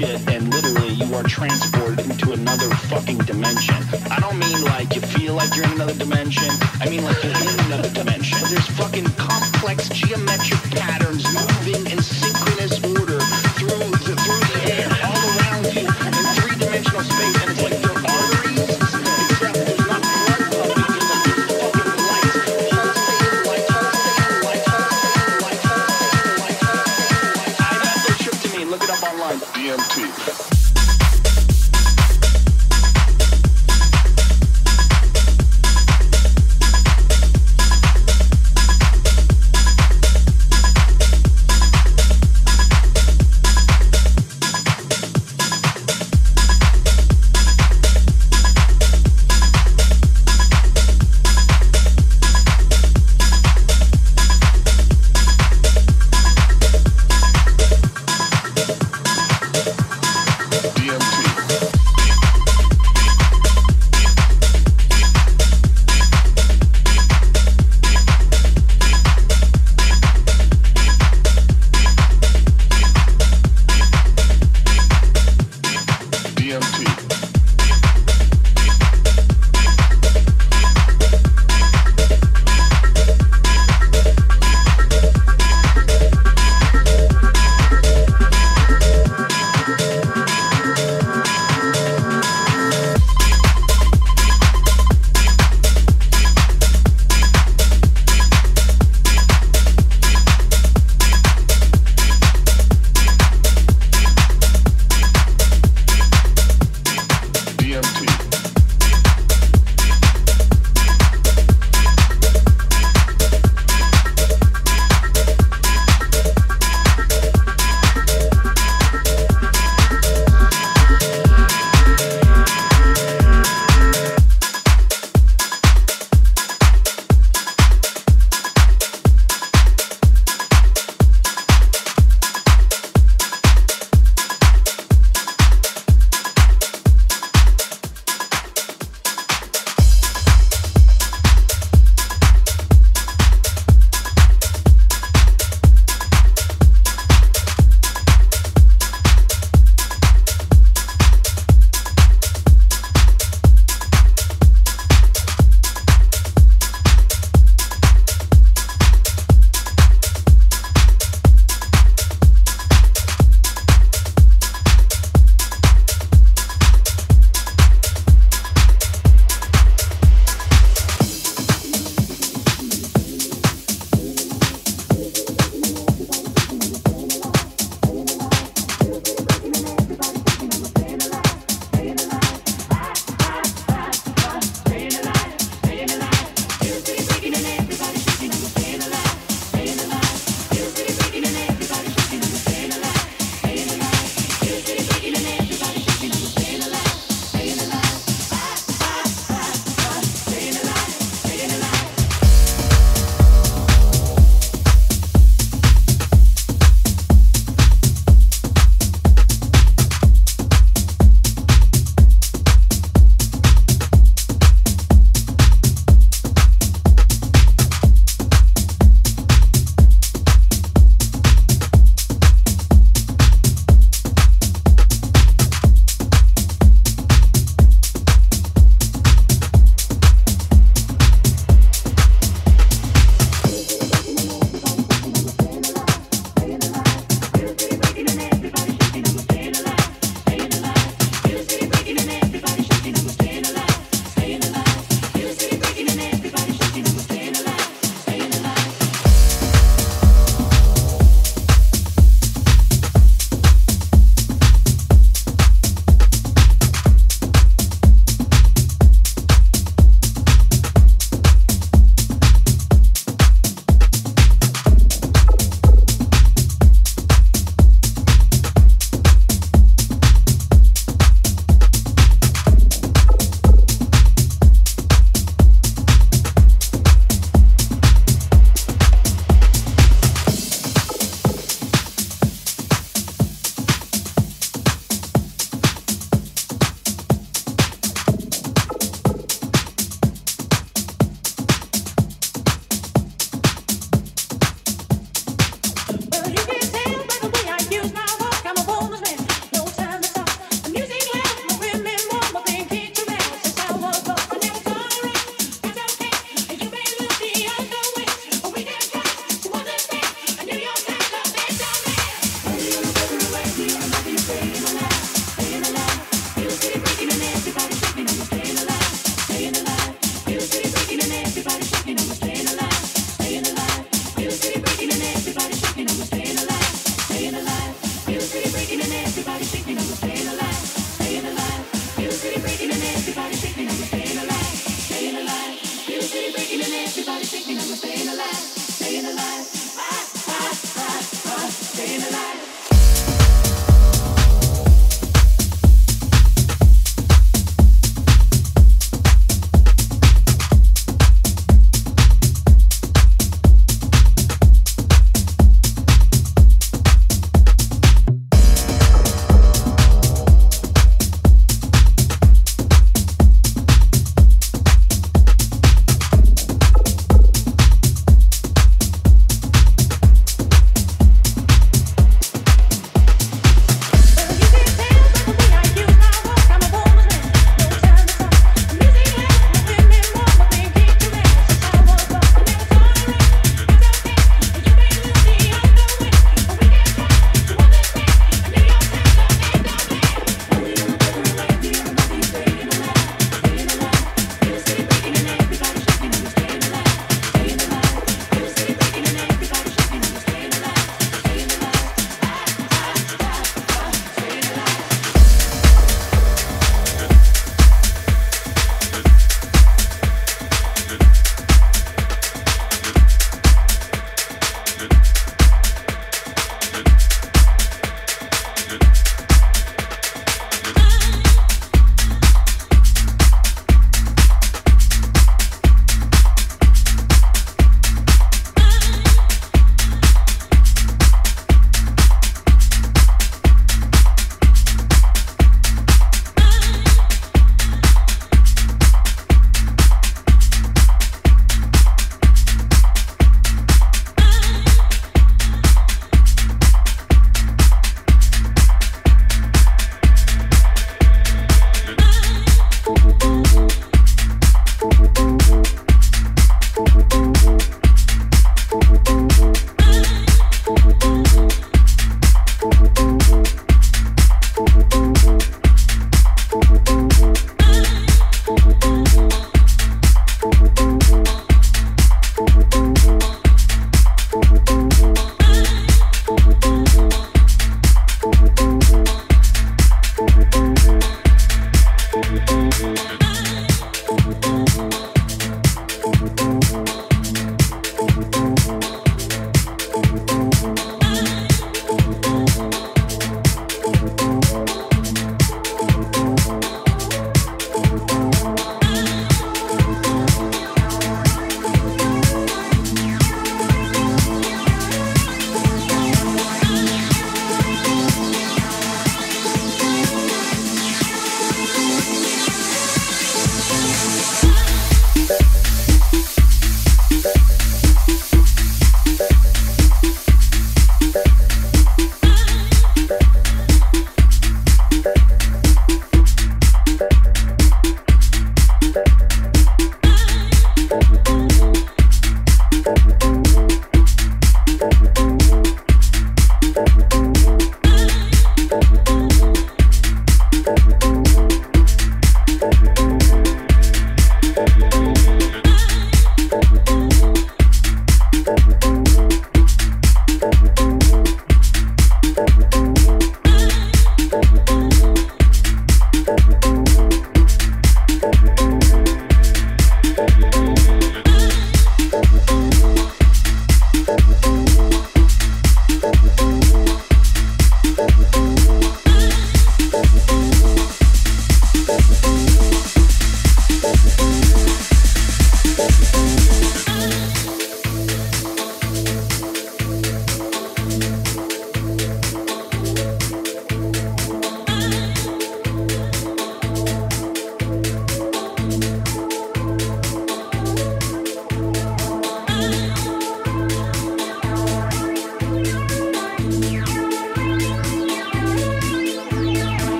shit and literally you are transported into another fucking dimension. I don't mean like you feel like you're in another dimension. I mean like you're in another dimension. There's fucking complex geometric patterns moving